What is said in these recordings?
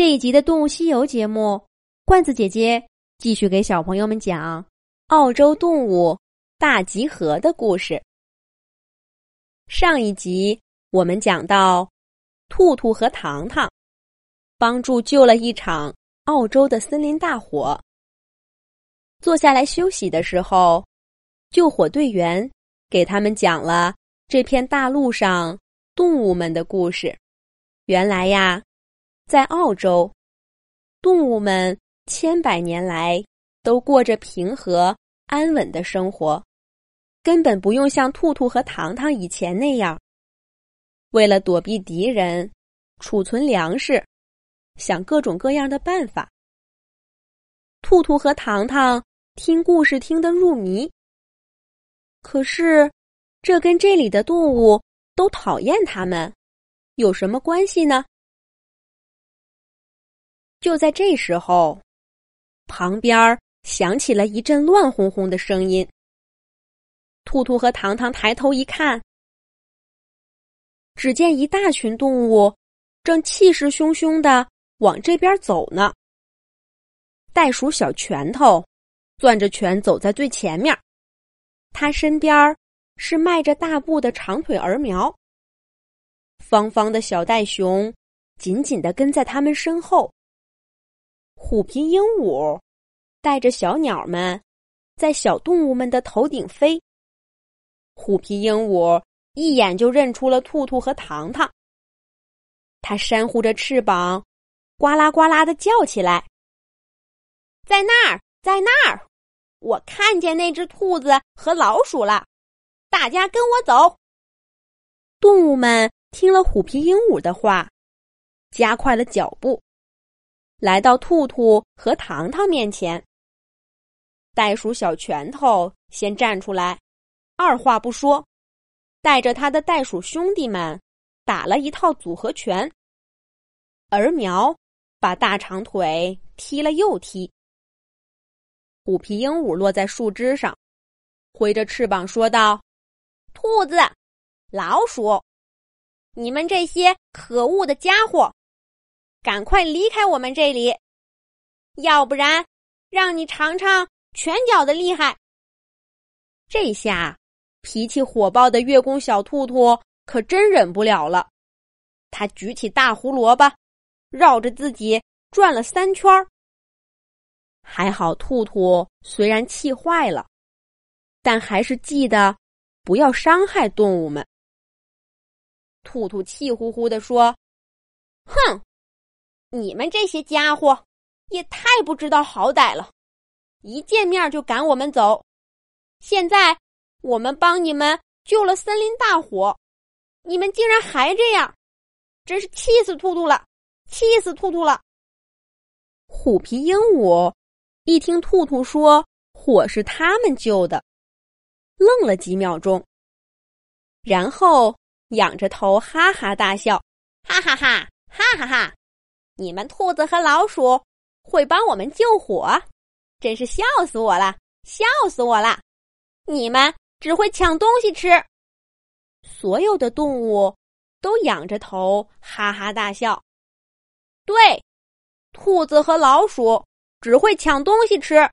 这一集的《动物西游》节目，罐子姐姐继续给小朋友们讲澳洲动物大集合的故事。上一集我们讲到，兔兔和糖糖帮助救了一场澳洲的森林大火。坐下来休息的时候，救火队员给他们讲了这片大陆上动物们的故事。原来呀。在澳洲，动物们千百年来都过着平和安稳的生活，根本不用像兔兔和糖糖以前那样，为了躲避敌人、储存粮食，想各种各样的办法。兔兔和糖糖听故事听得入迷，可是这跟这里的动物都讨厌他们有什么关系呢？就在这时候，旁边响起了一阵乱哄哄的声音。兔兔和糖糖抬头一看，只见一大群动物正气势汹汹的往这边走呢。袋鼠小拳头攥着拳走在最前面，他身边是迈着大步的长腿儿苗。方方的小袋熊紧紧的跟在他们身后。虎皮鹦鹉带着小鸟们在小动物们的头顶飞。虎皮鹦鹉一眼就认出了兔兔和糖糖，它扇呼着翅膀，呱啦呱啦的叫起来：“在那儿，在那儿！我看见那只兔子和老鼠了，大家跟我走！”动物们听了虎皮鹦鹉的话，加快了脚步。来到兔兔和糖糖面前，袋鼠小拳头先站出来，二话不说，带着他的袋鼠兄弟们打了一套组合拳。儿苗把大长腿踢了又踢。虎皮鹦鹉落在树枝上，挥着翅膀说道：“兔子，老鼠，你们这些可恶的家伙！”赶快离开我们这里，要不然让你尝尝拳脚的厉害。这下脾气火爆的月宫小兔兔可真忍不了了，他举起大胡萝卜，绕着自己转了三圈还好，兔兔虽然气坏了，但还是记得不要伤害动物们。兔兔气呼呼地说：“哼！”你们这些家伙也太不知道好歹了，一见面就赶我们走。现在我们帮你们救了森林大火，你们竟然还这样，真是气死兔兔了！气死兔兔了！虎皮鹦鹉一听兔兔说火是他们救的，愣了几秒钟，然后仰着头哈哈大笑，哈哈哈，哈哈哈。你们兔子和老鼠会帮我们救火，真是笑死我了！笑死我了！你们只会抢东西吃。所有的动物都仰着头哈哈大笑。对，兔子和老鼠只会抢东西吃。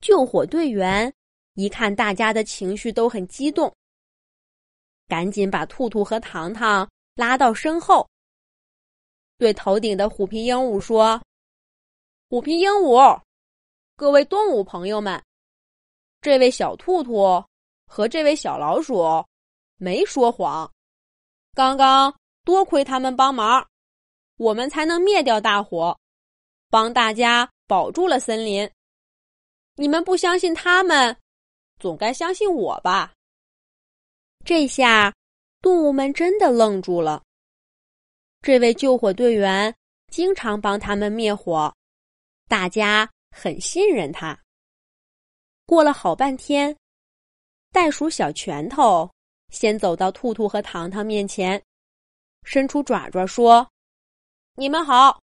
救火队员一看大家的情绪都很激动，赶紧把兔兔和糖糖拉到身后。对头顶的虎皮鹦鹉说：“虎皮鹦鹉，各位动物朋友们，这位小兔兔和这位小老鼠没说谎。刚刚多亏他们帮忙，我们才能灭掉大火，帮大家保住了森林。你们不相信他们，总该相信我吧？”这下，动物们真的愣住了。这位救火队员经常帮他们灭火，大家很信任他。过了好半天，袋鼠小拳头先走到兔兔和糖糖面前，伸出爪爪说：“你们好，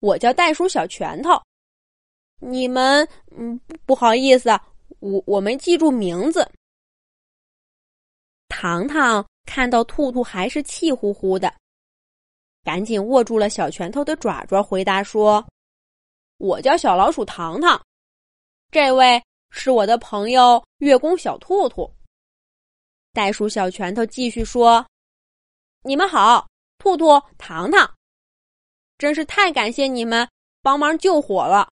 我叫袋鼠小拳头。你们……嗯，不好意思，我我没记住名字。”糖糖看到兔兔还是气呼呼的。赶紧握住了小拳头的爪爪，回答说：“我叫小老鼠糖糖，这位是我的朋友月宫小兔兔。”袋鼠小拳头继续说：“你们好，兔兔、糖糖，真是太感谢你们帮忙救火了，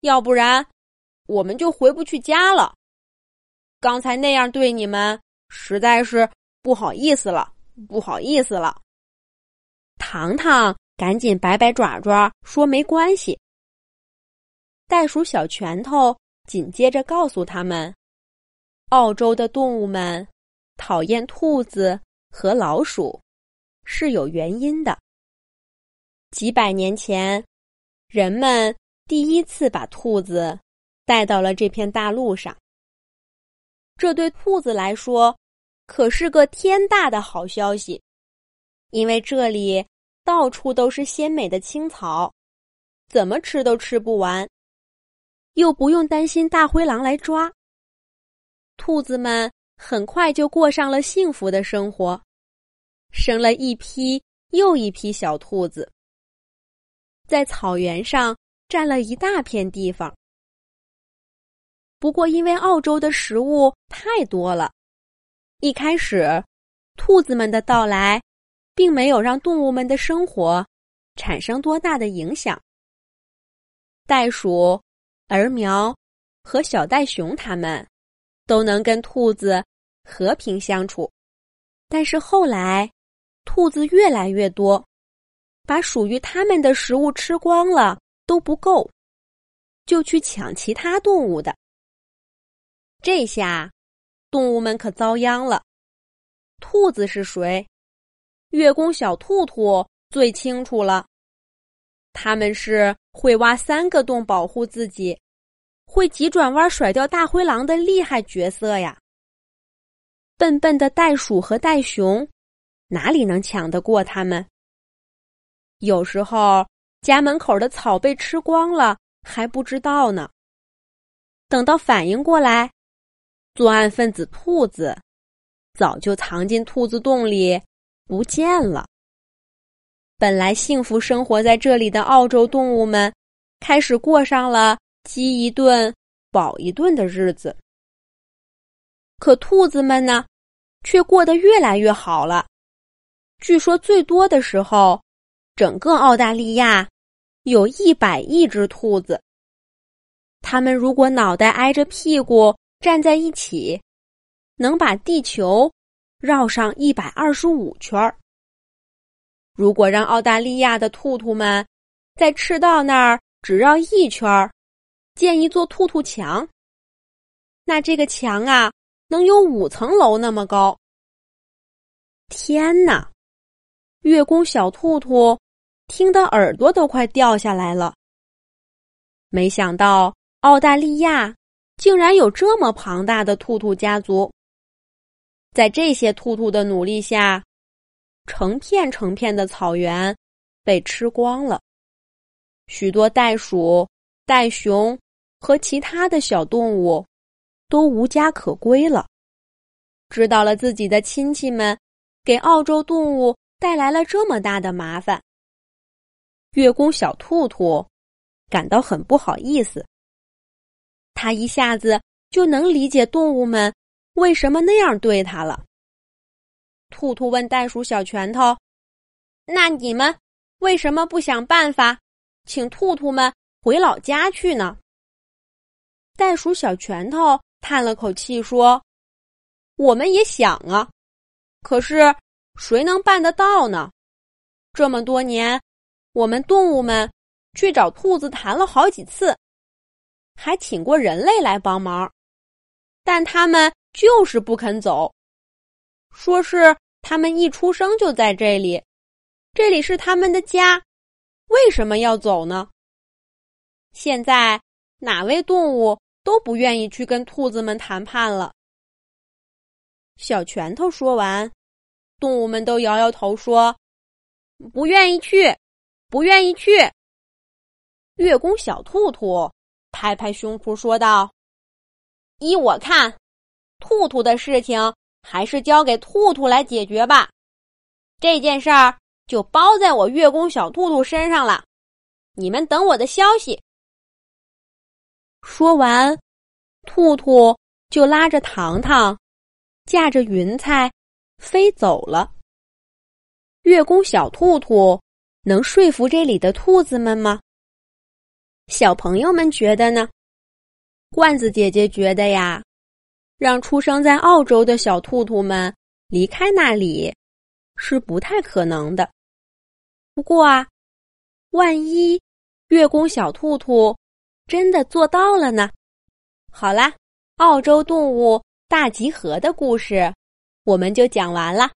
要不然我们就回不去家了。刚才那样对你们，实在是不好意思了，不好意思了。”糖糖赶紧摆摆爪爪说：“没关系。”袋鼠小拳头紧接着告诉他们：“澳洲的动物们。”讨厌兔子和老鼠是有原因的。几百年前，人们第一次把兔子带到了这片大陆上。这对兔子来说可是个天大的好消息，因为这里到处都是鲜美的青草，怎么吃都吃不完，又不用担心大灰狼来抓。兔子们。很快就过上了幸福的生活，生了一批又一批小兔子，在草原上占了一大片地方。不过，因为澳洲的食物太多了，一开始，兔子们的到来，并没有让动物们的生活产生多大的影响。袋鼠、儿苗和小袋熊，它们都能跟兔子。和平相处，但是后来，兔子越来越多，把属于它们的食物吃光了都不够，就去抢其他动物的。这下，动物们可遭殃了。兔子是谁？月宫小兔兔最清楚了。他们是会挖三个洞保护自己，会急转弯甩掉大灰狼的厉害角色呀。笨笨的袋鼠和袋熊，哪里能抢得过他们？有时候家门口的草被吃光了，还不知道呢。等到反应过来，作案分子兔子早就藏进兔子洞里不见了。本来幸福生活在这里的澳洲动物们，开始过上了饥一顿饱一顿的日子。可兔子们呢？却过得越来越好了。据说最多的时候，整个澳大利亚有一百亿只兔子。它们如果脑袋挨着屁股站在一起，能把地球绕上一百二十五圈儿。如果让澳大利亚的兔兔们在赤道那儿只绕一圈儿，建一座兔兔墙，那这个墙啊。能有五层楼那么高！天哪！月宫小兔兔听得耳朵都快掉下来了。没想到澳大利亚竟然有这么庞大的兔兔家族。在这些兔兔的努力下，成片成片的草原被吃光了，许多袋鼠、袋熊和其他的小动物。都无家可归了。知道了自己的亲戚们给澳洲动物带来了这么大的麻烦，月宫小兔兔感到很不好意思。他一下子就能理解动物们为什么那样对他了。兔兔问袋鼠小拳头：“那你们为什么不想办法请兔兔们回老家去呢？”袋鼠小拳头。叹了口气说：“我们也想啊，可是谁能办得到呢？这么多年，我们动物们去找兔子谈了好几次，还请过人类来帮忙，但他们就是不肯走，说是他们一出生就在这里，这里是他们的家，为什么要走呢？现在哪位动物？”都不愿意去跟兔子们谈判了。小拳头说完，动物们都摇摇头说：“不愿意去，不愿意去。”月宫小兔兔拍拍胸脯说道：“依我看，兔兔的事情还是交给兔兔来解决吧。这件事儿就包在我月宫小兔兔身上了。你们等我的消息。说完，兔兔就拉着糖糖，驾着云彩飞走了。月宫小兔兔能说服这里的兔子们吗？小朋友们觉得呢？罐子姐姐觉得呀，让出生在澳洲的小兔兔们离开那里是不太可能的。不过啊，万一月宫小兔兔真的做到了呢？好啦，澳洲动物大集合的故事我们就讲完了。